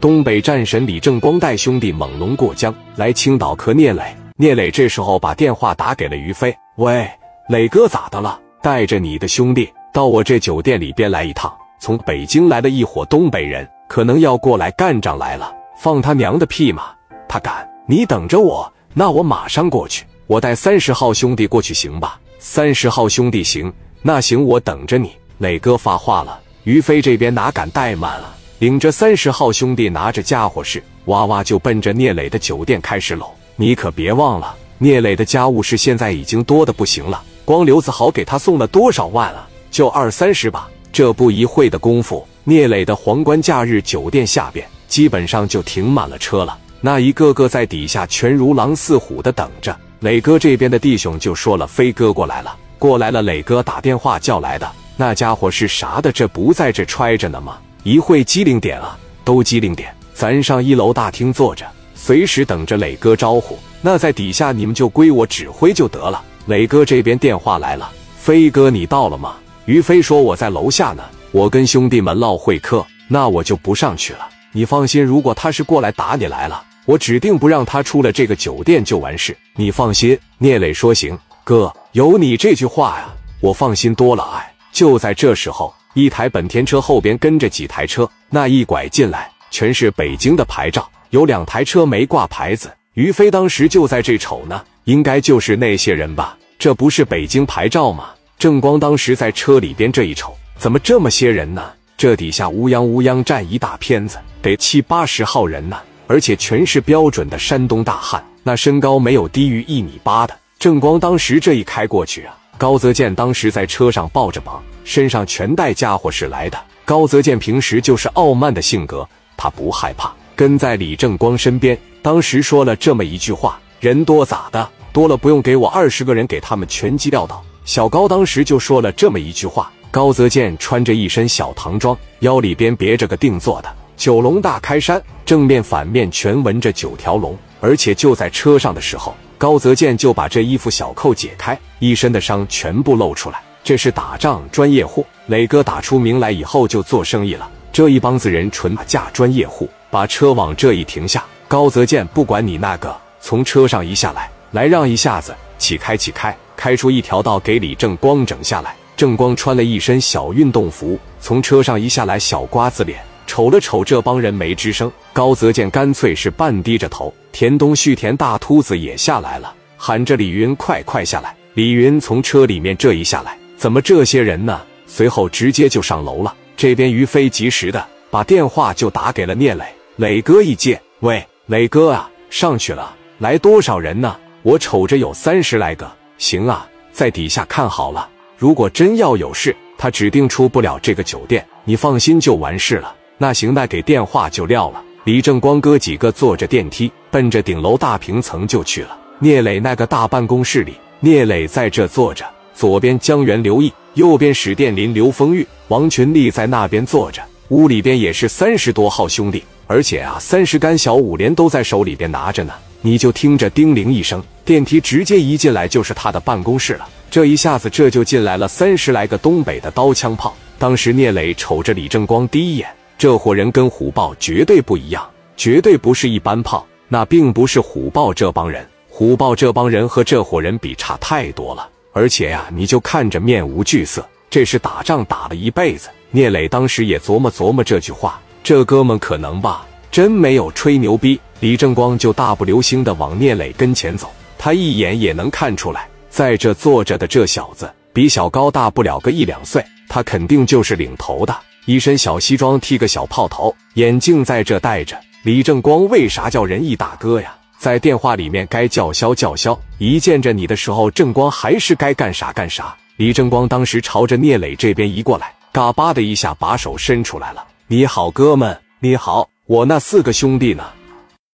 东北战神李正光带兄弟猛龙过江来青岛磕聂磊。聂磊这时候把电话打给了于飞：“喂，磊哥咋的了？带着你的兄弟到我这酒店里边来一趟。从北京来了一伙东北人，可能要过来干仗来了。放他娘的屁嘛！他敢！你等着我，那我马上过去。我带三十号兄弟过去行吧？三十号兄弟行，那行我等着你。磊哥发话了，于飞这边哪敢怠慢啊？领着三十号兄弟，拿着家伙事，哇哇就奔着聂磊的酒店开始搂。你可别忘了，聂磊的家务事现在已经多的不行了。光刘子豪给他送了多少万啊？就二三十吧。这不一会的功夫，聂磊的皇冠假日酒店下边基本上就停满了车了。那一个个在底下全如狼似虎的等着。磊哥这边的弟兄就说了：“飞哥过来了，过来了。”磊哥打电话叫来的那家伙是啥的？这不在这揣着呢吗？一会机灵点啊，都机灵点。咱上一楼大厅坐着，随时等着磊哥招呼。那在底下你们就归我指挥就得了。磊哥这边电话来了，飞哥你到了吗？于飞说我在楼下呢，我跟兄弟们唠会客，那我就不上去了。你放心，如果他是过来打你来了，我指定不让他出了这个酒店就完事。你放心。聂磊说行，哥有你这句话呀，我放心多了。哎，就在这时候。一台本田车后边跟着几台车，那一拐进来全是北京的牌照，有两台车没挂牌子。于飞当时就在这瞅呢，应该就是那些人吧？这不是北京牌照吗？正光当时在车里边这一瞅，怎么这么些人呢？这底下乌泱乌泱站一大片子，得七八十号人呢，而且全是标准的山东大汉，那身高没有低于一米八的。正光当时这一开过去啊，高泽健当时在车上抱着膀。身上全带家伙事来的高泽健平时就是傲慢的性格，他不害怕，跟在李正光身边。当时说了这么一句话：“人多咋的？多了不用给我二十个人，给他们全击撂倒。”小高当时就说了这么一句话。高泽健穿着一身小唐装，腰里边别着个定做的九龙大开衫，正面反面全纹着九条龙。而且就在车上的时候，高泽健就把这衣服小扣解开，一身的伤全部露出来。这是打仗专业户，磊哥打出名来以后就做生意了。这一帮子人纯打架专业户，把车往这一停下。高泽健不管你那个，从车上一下来，来让一下子，起开起开，开出一条道给李正光整下来。正光穿了一身小运动服，从车上一下来，小瓜子脸，瞅了瞅这帮人没吱声。高泽健干脆是半低着头。田东旭、田大秃子也下来了，喊着李云快快下来。李云从车里面这一下来。怎么这些人呢？随后直接就上楼了。这边于飞及时的把电话就打给了聂磊。磊哥一接，喂，磊哥啊，上去了。来多少人呢？我瞅着有三十来个。行啊，在底下看好了。如果真要有事，他指定出不了这个酒店。你放心就完事了。那行，那给电话就撂了。李正光哥几个坐着电梯，奔着顶楼大平层就去了。聂磊那个大办公室里，聂磊在这坐着。左边江源、刘毅，右边史殿林、刘丰玉、王群力在那边坐着。屋里边也是三十多号兄弟，而且啊，三十杆小五连都在手里边拿着呢。你就听着叮铃一声，电梯直接一进来就是他的办公室了。这一下子这就进来了三十来个东北的刀枪炮。当时聂磊瞅着李正光第一眼，这伙人跟虎豹绝对不一样，绝对不是一般炮。那并不是虎豹这帮人，虎豹这帮人和这伙人比差太多了。而且呀，你就看着面无惧色，这是打仗打了一辈子。聂磊当时也琢磨琢磨这句话，这哥们可能吧，真没有吹牛逼。李正光就大步流星的往聂磊跟前走，他一眼也能看出来，在这坐着的这小子比小高大不了个一两岁，他肯定就是领头的。一身小西装，剃个小炮头，眼镜在这戴着。李正光为啥叫仁义大哥呀？在电话里面该叫嚣叫嚣，一见着你的时候，正光还是该干啥干啥。李正光当时朝着聂磊这边移过来，嘎巴的一下把手伸出来了。你好，哥们，你好，我那四个兄弟呢？